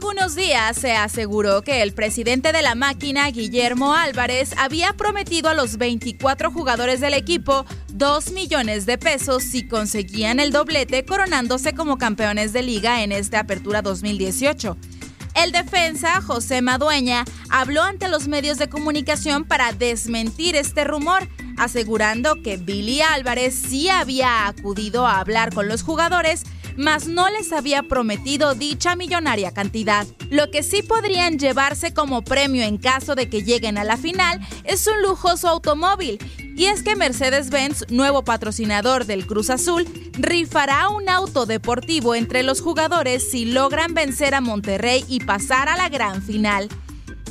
Algunos días se aseguró que el presidente de la máquina, Guillermo Álvarez, había prometido a los 24 jugadores del equipo 2 millones de pesos si conseguían el doblete coronándose como campeones de liga en esta apertura 2018. El defensa, José Madueña, habló ante los medios de comunicación para desmentir este rumor, asegurando que Billy Álvarez sí había acudido a hablar con los jugadores mas no les había prometido dicha millonaria cantidad. Lo que sí podrían llevarse como premio en caso de que lleguen a la final es un lujoso automóvil. Y es que Mercedes-Benz, nuevo patrocinador del Cruz Azul, rifará un auto deportivo entre los jugadores si logran vencer a Monterrey y pasar a la gran final.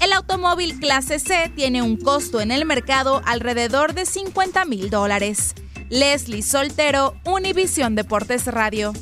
El automóvil clase C tiene un costo en el mercado alrededor de 50 mil dólares. Leslie Soltero, Univisión Deportes Radio.